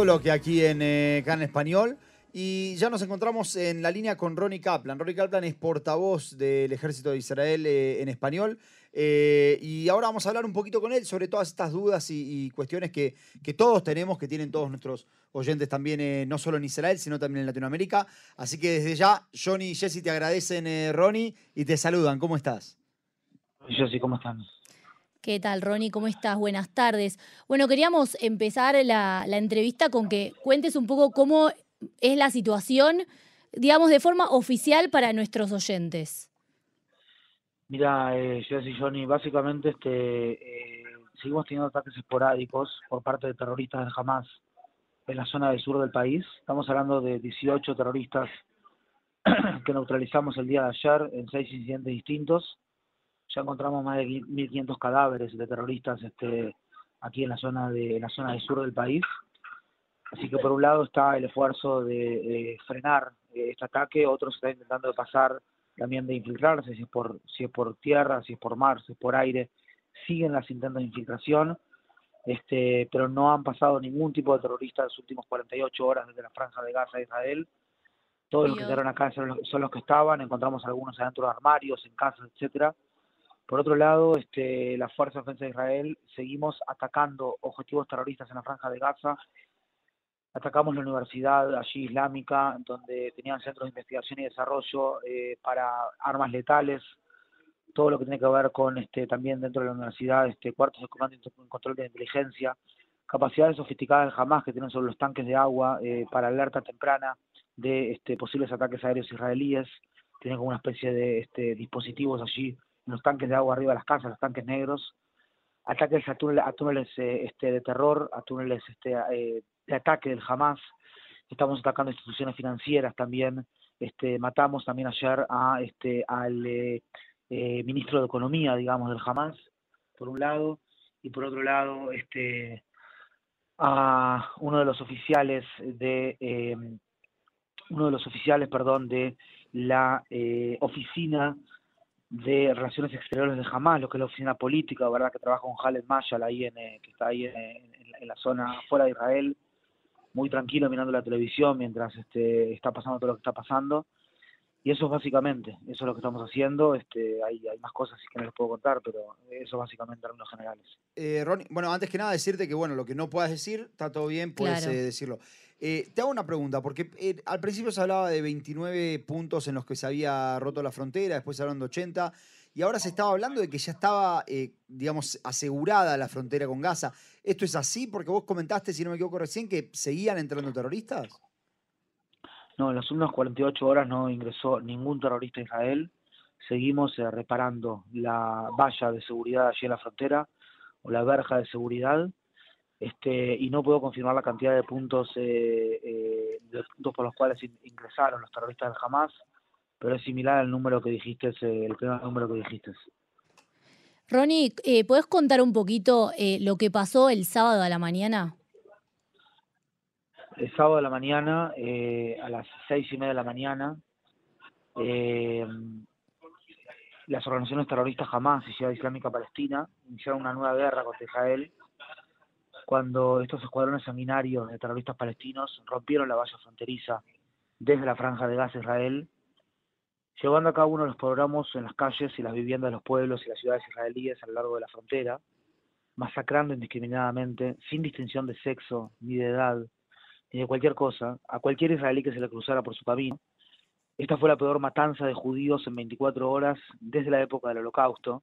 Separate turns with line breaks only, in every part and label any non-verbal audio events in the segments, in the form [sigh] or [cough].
segundo bloque aquí en eh, Can Español. Y ya nos encontramos en la línea con Ronnie Kaplan. Ronnie Kaplan es portavoz del ejército de Israel eh, en español. Eh, y ahora vamos a hablar un poquito con él sobre todas estas dudas y, cuestiones que, que, todos tenemos, que tienen todos nuestros oyentes también, no solo en Israel, sino también en Latinoamérica. Así que desde ya, Johnny y Jesse te agradecen, Ronnie, y te saludan. ¿Cómo estás?
Jesse, ¿cómo estás?
¿Qué tal, Ronnie? ¿Cómo estás? Buenas tardes. Bueno, queríamos empezar la, entrevista con que cuentes un poco cómo es la situación, digamos, de forma oficial para nuestros oyentes.
Mira, eh, y Johnny, básicamente este, eh, seguimos teniendo ataques esporádicos por parte de terroristas de Hamas en la zona del sur del país. Estamos hablando de 18 terroristas [clears throat] que neutralizamos el día de ayer en seis incidentes distintos ya encontramos más de 1.500 cadáveres de terroristas este, aquí en la zona de en la zona del sur del país. Así que por un lado está el esfuerzo de, frenar eh, este ataque, otros están intentando pasar también de infiltrarse, si es por si es por tierra, si es por mar, si es por aire, siguen las intentos de infiltración, este, pero no han pasado ningún tipo de terrorista en las últimas 48 horas desde la franja de Gaza a Israel. Todos los que quedaron acá son los, son los que estaban, encontramos algunos adentro de armarios, en casas, etcétera por otro lado, este, la Fuerza de Defensa de Israel seguimos atacando objetivos terroristas en la franja de Gaza. Atacamos la universidad allí islámica, donde tenían centros de investigación y desarrollo eh, para armas letales, todo lo que tiene que ver con este, también dentro de la universidad, este, cuartos de comando y control de inteligencia, capacidades sofisticadas jamás que tienen sobre los tanques de agua eh, para alerta temprana de este, posibles ataques aéreos israelíes, tienen como una especie de este, dispositivos allí los tanques de agua arriba de las casas, los tanques negros, ataques a, túneles, eh, este, de terror, a túneles este, eh, de ataque del Hamas, estamos atacando instituciones financieras también, este, matamos también ayer a, al eh, ministro de Economía, digamos, del Hamas, por un lado, y por otro lado, a uno de los oficiales de uno de los oficiales, perdón, de la oficina de Relaciones Exteriores de Hamas, lo que es la oficina política, ¿verdad? Que trabaja con Khaled Mayal ahí en, eh, que está ahí en, la zona fuera de Israel, muy tranquilo mirando la televisión mientras este, está pasando todo lo que está pasando. Y eso es básicamente, eso es lo que estamos haciendo. Este, hay, hay más cosas que no les puedo contar, pero eso básicamente en términos generales.
Eh, Ronnie, bueno, antes que nada decirte que bueno, lo que no puedas decir, está todo bien, puedes eh, decirlo. Eh, te hago una pregunta, porque eh, al principio se hablaba de 29 puntos en los que se había roto la frontera, después se hablaron de 80, y ahora se estaba hablando de que ya estaba, eh, digamos, asegurada la frontera con Gaza. ¿Esto es así? Porque vos comentaste, si no me equivoco recién, que seguían entrando terroristas.
No, en las últimas 48 horas no ingresó ningún terrorista a Israel. Seguimos reparando la valla de seguridad allí en la frontera, o la verja de seguridad este, y no puedo confirmar la cantidad de puntos, eh, eh, de puntos por los cuales ingresaron los terroristas del Hamas, pero es similar al número que dijiste, eh, el primer número que dijiste.
Ronnie, eh, ¿puedes contar un poquito lo que pasó el sábado a la mañana?
El sábado a la mañana, a las seis y media de la mañana, las organizaciones terroristas Hamas y Ciudad Islámica Palestina iniciaron una nueva guerra contra Israel cuando estos escuadrones sanguinarios de terroristas palestinos rompieron la valla fronteriza desde la franja de Gaza Israel, llevando a cabo uno de los programas en las calles y las viviendas de los pueblos y las ciudades israelíes a lo largo de la frontera, masacrando indiscriminadamente, sin distinción de sexo, ni de edad, ni de cualquier cosa, a cualquier israelí que se le cruzara por su camino. Esta fue la peor matanza de judíos en 24 horas desde la época del Holocausto,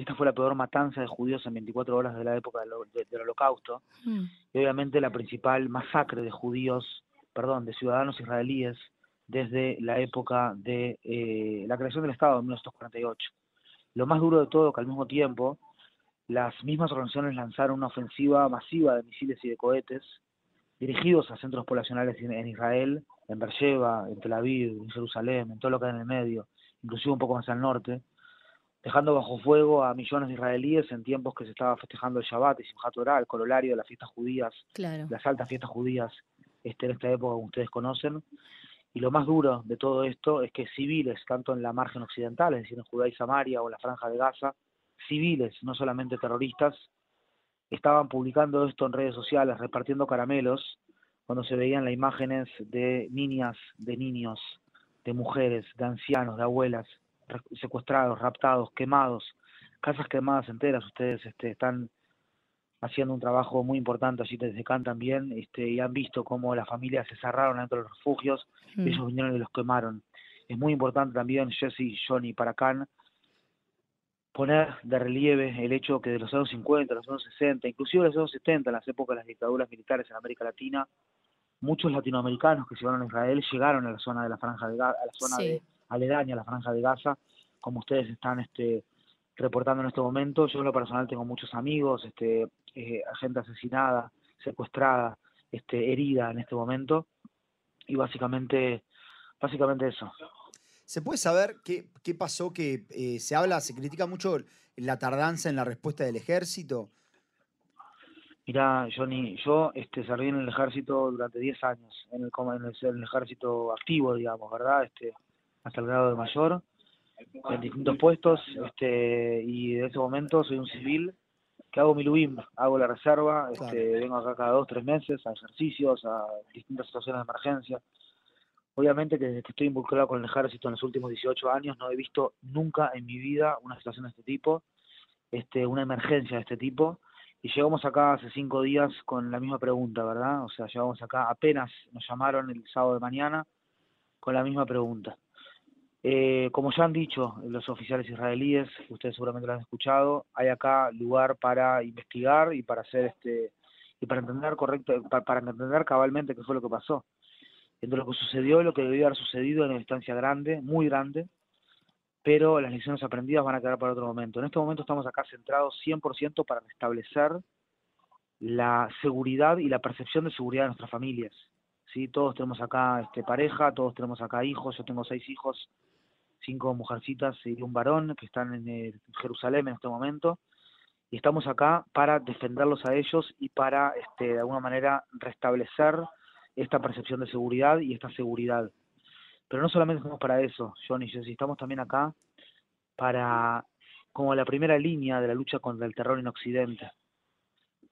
esta fue la peor matanza de judíos en 24 horas de la época del, Holocausto. Hmm. Y obviamente la principal masacre de judíos, perdón, de ciudadanos israelíes desde la época de eh, la creación del Estado en 1948. Lo más duro de todo que al mismo tiempo las mismas organizaciones lanzaron una ofensiva masiva de misiles y de cohetes dirigidos a centros poblacionales en Israel, en Beersheba, en Tel Aviv, en Jerusalén, en todo lo que hay en el medio, inclusive un poco más al norte, dejando bajo fuego a millones de israelíes en tiempos que se estaba festejando el Shabbat y Simchat Torah, el corolario de las fiestas judías, las altas fiestas judías este, en esta época, como ustedes conocen. Y lo más duro de todo esto es que civiles, tanto en la margen occidental, es decir, en Judá y Samaria o en la franja de Gaza, civiles, no solamente terroristas, estaban publicando esto en redes sociales, repartiendo caramelos cuando se veían las imágenes de niñas, de niños, de mujeres, de ancianos, de abuelas, secuestrados, raptados, quemados, casas quemadas enteras, ustedes este, están haciendo un trabajo muy importante allí desde Can también, este, y han visto cómo las familias se cerraron dentro de los refugios, y mm. ellos vinieron y los quemaron. Es muy importante también, Jesse, Johnny, para Can, poner de relieve el hecho que de los años 50, los años 60, inclusive los años 70, en las épocas de las dictaduras militares en América Latina, muchos latinoamericanos que se llegaron a Israel llegaron a la zona de la franja de Gaza, a la zona de aledaña a la franja de Gaza, como ustedes están este, reportando en este momento. Yo en lo personal tengo muchos amigos, este, eh, gente asesinada, secuestrada, este, herida en este momento, y básicamente, básicamente eso.
¿Se puede saber qué, qué pasó? Que eh, se habla, se critica mucho la tardanza en la respuesta del ejército.
Mira, Johnny, yo este, serví en el ejército durante 10 años, en el, en el, ejército activo, digamos, ¿verdad? Este, hasta el grado de mayor, en distintos puestos, este, y en ese momento soy un civil que hago mi LUIM, hago la reserva, este, vengo acá cada dos, tres meses a ejercicios, a distintas situaciones de emergencia. Obviamente que desde que estoy involucrado con el ejército en los últimos 18 años no he visto nunca en mi vida una situación de este tipo, este, una emergencia de este tipo. Y llegamos acá hace cinco días con la misma pregunta, ¿verdad? O sea, llegamos acá, apenas nos llamaron el sábado de mañana con la misma pregunta. Eh, como ya han dicho los oficiales israelíes, ustedes seguramente lo han escuchado, hay acá lugar para investigar y para hacer este y para entender correcto, para, para entender cabalmente qué fue lo que pasó entre lo que sucedió y lo que debió haber sucedido en una instancia grande, muy grande, pero las lecciones aprendidas van a quedar para otro momento. En este momento estamos acá centrados 100% para restablecer la seguridad y la percepción de seguridad de nuestras familias. ¿sí? Todos tenemos acá este, pareja, todos tenemos acá hijos, yo tengo seis hijos, cinco mujercitas y un varón que están en eh, Jerusalén en este momento. Y estamos acá para defenderlos a ellos y para, este, de alguna manera, restablecer esta percepción de seguridad y esta seguridad. Pero no solamente estamos para eso, Johnny y estamos también acá para como la primera línea de la lucha contra el terror en Occidente.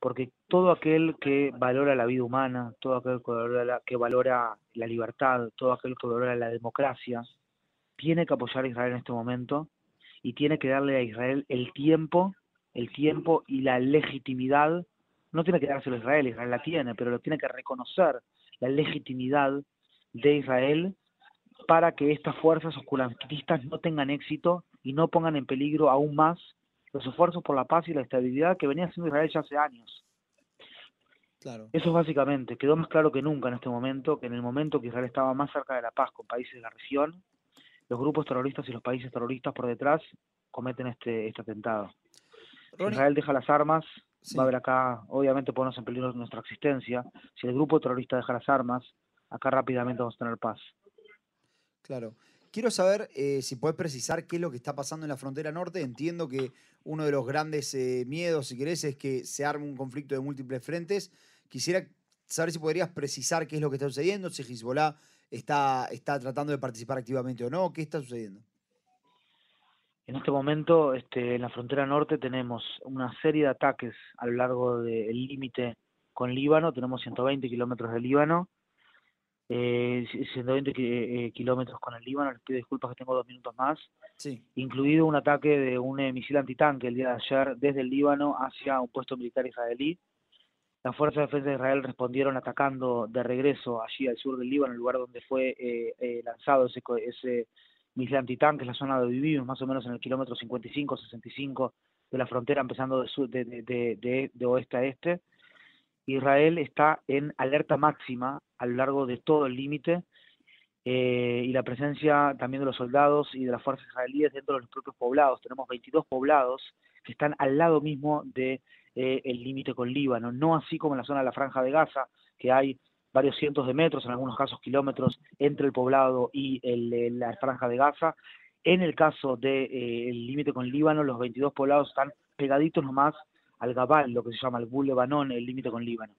Porque todo aquel que valora la vida humana, todo aquel que valora la, que valora la libertad, todo aquel que valora la democracia, tiene que apoyar a Israel en este momento y tiene que darle a Israel el tiempo, el tiempo y la legitimidad. No tiene que dárselo a Israel, Israel la tiene, pero lo tiene que reconocer la legitimidad de Israel para que estas fuerzas oscurantistas no tengan éxito y no pongan en peligro aún más los esfuerzos por la paz y la estabilidad que venía haciendo Israel ya hace años. Claro. Eso básicamente, quedó más claro que nunca en este momento, que en el momento que Israel estaba más cerca de la paz con países de la región, los grupos terroristas y los países terroristas por detrás cometen este, este atentado. Israel deja las armas, va a haber acá, obviamente ponernos en peligro nuestra existencia. Si el grupo terrorista deja las armas, acá rápidamente vamos a tener paz.
Claro. Quiero saber eh, si puedes precisar qué es lo que está pasando en la frontera norte. Entiendo que uno de los grandes eh, miedos, si querés, es que se arme un conflicto de múltiples frentes. Quisiera saber si podrías precisar qué es lo que está sucediendo, si Hezbollah está, está tratando de participar activamente o no, qué está sucediendo.
En este momento, este, en la frontera norte tenemos una serie de ataques a lo largo del límite con Líbano, tenemos 120 kilómetros de Líbano, eh, 120 eh, kilómetros con el Líbano, les pido disculpas que tengo dos minutos más, sí. incluido un ataque de un eh, misil antitanque el día de ayer desde el Líbano hacia un puesto militar israelí. Las fuerzas de defensa de Israel respondieron atacando de regreso allí al sur del Líbano, el lugar donde fue eh, lanzado ese, ese misil antitanque, la zona donde vivimos, más o menos en el kilómetro 55-65 de la frontera, empezando de, de, de, oeste a este. Israel está en alerta máxima a lo largo de todo el límite eh, y la presencia también de los soldados y de las fuerzas israelíes dentro de los propios poblados. Tenemos 22 poblados que están al lado mismo de, eh, límite con Líbano, no así como en la zona de la Franja de Gaza, que hay varios cientos de metros, en algunos casos kilómetros, entre el poblado y la franja de Gaza. En el caso del de, eh, límite con Líbano, los 22 poblados están pegaditos nomás al Gabal, lo que se llama el Bul Lebanon, el límite con Líbano.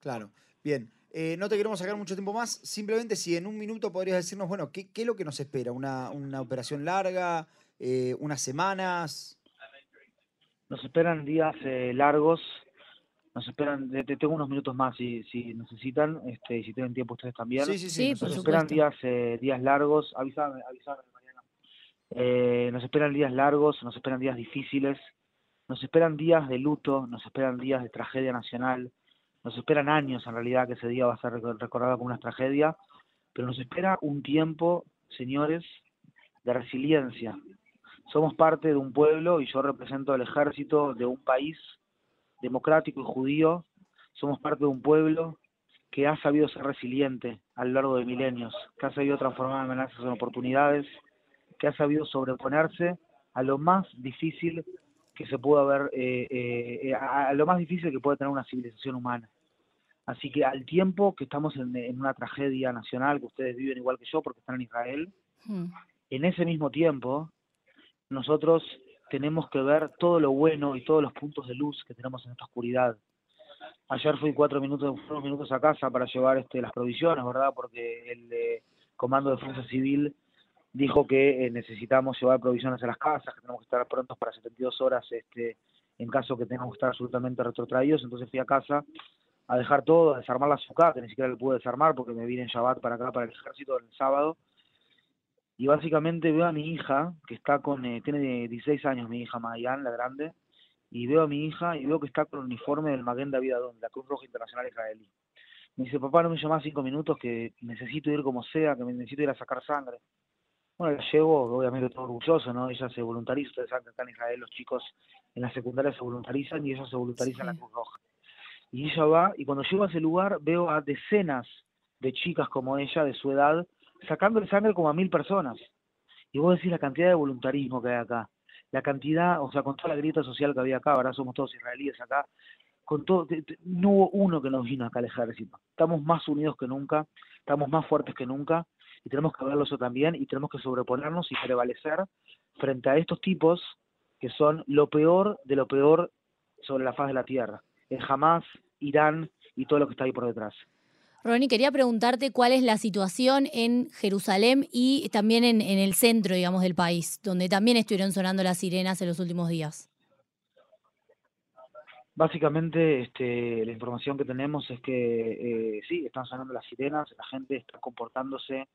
Claro, bien. Eh, no te queremos sacar mucho tiempo más, simplemente si en un minuto podrías decirnos, bueno, ¿qué, es lo que nos espera? ¿Una, operación larga? ¿Unas semanas?
Nos esperan días largos, Nos esperan, tengo unos minutos más si, si necesitan, este, si tienen tiempo ustedes también.
Sí, sí, sí. nos
esperan días, eh, días largos, avísame, avísame, Mariana. Eh, nos esperan días largos, nos esperan días difíciles, nos esperan días de luto, nos esperan días de tragedia nacional, nos esperan años en realidad que ese día va a ser recordado como una tragedia, pero nos espera un tiempo, señores, de resiliencia. Somos parte de un pueblo y yo represento al ejército de un país democrático y judío, somos parte de un pueblo que ha sabido ser resiliente a lo largo de milenios, que ha sabido transformar amenazas en oportunidades, que ha sabido sobreponerse a lo más difícil que se pudo haber, eh, eh, a, lo más difícil que puede tener una civilización humana. Así que al tiempo que estamos en, una tragedia nacional, que ustedes viven igual que yo porque están en Israel, hmm. en ese mismo tiempo nosotros tenemos que ver todo lo bueno y todos los puntos de luz que tenemos en esta oscuridad. Ayer fui cuatro minutos, unos minutos a casa para llevar este, las provisiones, ¿verdad? Porque el Comando de Defensa Civil dijo que eh, necesitamos llevar provisiones a las casas, que tenemos que estar prontos para 72 horas este, en caso que tengamos que estar absolutamente retrotraídos. Entonces fui a casa a dejar todo, a desarmar la azúcar, que ni siquiera le pude desarmar porque me vine en Shabbat para acá, para el ejército, el sábado y básicamente veo a mi hija, que está con, eh, tiene 16 años mi hija Mayan, la grande, y veo a mi hija y veo que está con el uniforme del Maguen David Adon, la Cruz Roja Internacional Israelí. Me dice, papá, no me llamas cinco minutos, que necesito ir como sea, que necesito ir a sacar sangre. Bueno, la llevo, obviamente todo orgulloso, ¿no? Ella se voluntariza, ustedes saben que acá en Israel los chicos en la secundaria se voluntarizan y ella se voluntariza en la Cruz Roja. Y ella va, y cuando llego a ese lugar veo a decenas de chicas como ella, de su edad, sacándole sangre como a mil personas. Y vos decís la cantidad de voluntarismo que hay acá, la cantidad, o sea, con toda la grieta social que había acá, ahora somos todos israelíes acá, con todo, no hubo uno que nos vino acá al ejército. Estamos más unidos que nunca, estamos más fuertes que nunca, y tenemos que verlo eso también, y tenemos que sobreponernos y prevalecer frente a estos tipos que son lo peor de lo peor sobre la faz de la tierra. El Hamas, Irán y todo lo que está ahí por detrás.
Ronnie, quería preguntarte cuál es la situación en Jerusalén y también en, el centro, digamos, del país, donde también estuvieron sonando las sirenas en los últimos días.
Básicamente, este, la información que tenemos es que eh, sí, están sonando las sirenas, la gente está comportándose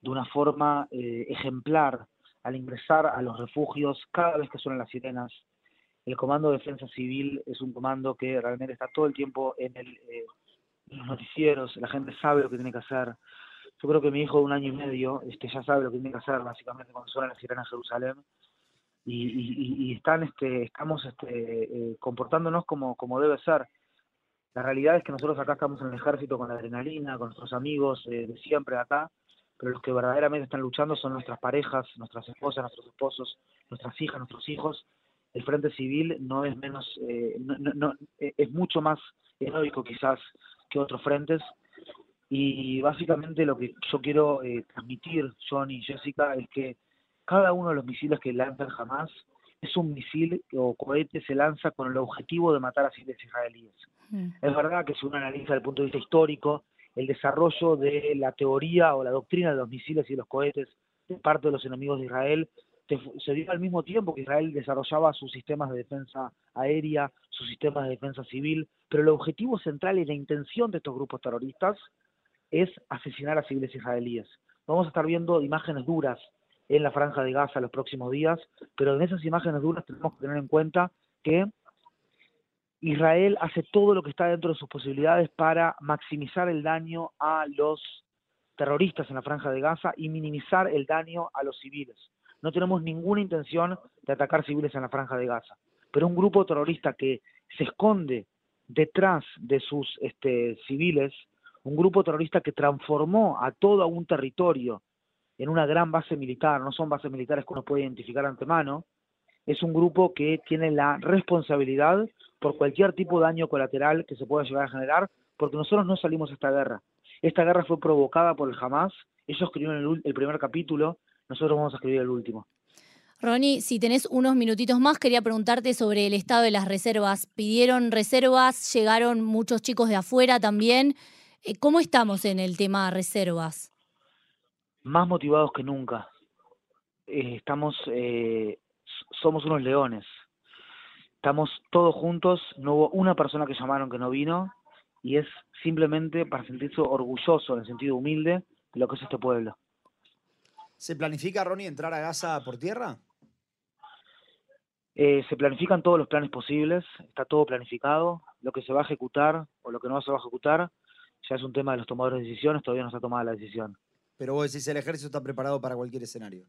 de una forma eh, ejemplar al ingresar a los refugios cada vez que suenan las sirenas. El Comando de Defensa Civil es un comando que realmente está todo el tiempo en el eh, los noticieros, la gente sabe lo que tiene que hacer. Yo creo que mi hijo de un año y medio este, ya sabe lo que tiene que hacer, básicamente, cuando suena la sirena en Jerusalén. Y, están, este, estamos este, eh, comportándonos como, como debe ser. La realidad es que nosotros acá estamos en el ejército con la adrenalina, con nuestros amigos eh, de siempre acá, pero los que verdaderamente están luchando son nuestras parejas, nuestras esposas, nuestros esposos, nuestras hijas, nuestros hijos. El Frente Civil no es menos, eh, no, no, es mucho más heroico quizás que otros frentes. Y básicamente lo que yo quiero eh, transmitir, John y Jessica, es que cada uno de los misiles que lanzan jamás es un misil o cohete se lanza con el objetivo de matar a civiles israelíes. Mm. Es verdad que si uno analiza desde el punto de vista histórico, el desarrollo de la teoría o la doctrina de los misiles y los cohetes de parte de los enemigos de Israel se dio al mismo tiempo que Israel desarrollaba sus sistemas de defensa aérea, sus sistemas de defensa civil, pero el objetivo central y la intención de estos grupos terroristas es asesinar a civiles israelíes. Vamos a estar viendo imágenes duras en la franja de Gaza los próximos días, pero en esas imágenes duras tenemos que tener en cuenta que Israel hace todo lo que está dentro de sus posibilidades para maximizar el daño a los terroristas en la franja de Gaza y minimizar el daño a los civiles no tenemos ninguna intención de atacar civiles en la franja de Gaza. Pero un grupo terrorista que se esconde detrás de sus este, civiles, un grupo terrorista que transformó a todo un territorio en una gran base militar, no son bases militares que uno puede identificar antemano, es un grupo que tiene la responsabilidad por cualquier tipo de daño colateral que se pueda llegar a generar, porque nosotros no salimos de esta guerra. Esta guerra fue provocada por el Hamas, ellos escribieron el primer capítulo, nosotros vamos a escribir el último.
Ronnie, si tenés unos minutitos más, quería preguntarte sobre el estado de las reservas. ¿Pidieron reservas? ¿Llegaron muchos chicos de afuera también? Eh, ¿Cómo estamos en el tema reservas?
Más motivados que nunca. Eh, estamos, eh, somos unos leones. estamos todos juntos, no hubo una persona que llamaron que no vino, y es simplemente para sentirse orgulloso, en el sentido humilde, de lo que es este pueblo.
¿Se planifica, Ronnie, entrar a Gaza por tierra?
Eh, se planifican todos los planes posibles, está todo planificado. Lo que se va a ejecutar o lo que no se va a ejecutar ya es un tema de los tomadores de decisiones, todavía no se ha tomado la decisión.
Pero vos decís, el ejército está preparado para cualquier escenario.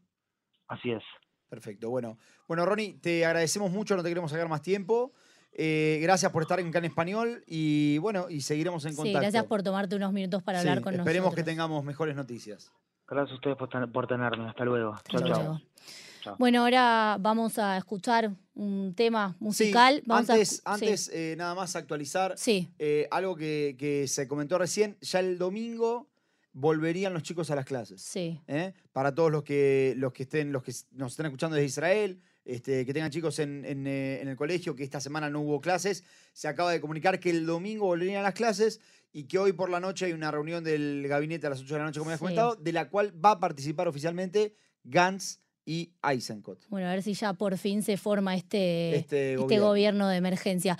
Así es.
Perfecto, bueno. Bueno, Ronnie, te agradecemos mucho, no te queremos sacar más tiempo. Eh, gracias por estar en Can Español y bueno, y seguiremos en contacto.
Sí, gracias por tomarte unos minutos para hablar con
nosotros. Esperemos que tengamos mejores noticias.
Gracias a ustedes por, tenerme. Hasta luego. Chao, chao.
Bueno, ahora vamos a escuchar un tema musical.
antes, antes eh, nada más actualizar
sí.
Eh, algo que, se comentó recién. Ya el domingo volverían los chicos a las clases.
Sí.
¿eh? Para todos los que, los que estén, los que nos estén escuchando desde Israel, este, que tengan chicos en, en, el colegio, que esta semana no hubo clases, se acaba de comunicar que el domingo volverían a las clases y que hoy por la noche hay una reunión del gabinete a las 8 de la noche, como ya comentado, de la cual va a participar oficialmente Gantz y Eisenkot.
Bueno, a ver si ya por fin se forma este, este, este gobierno de emergencia.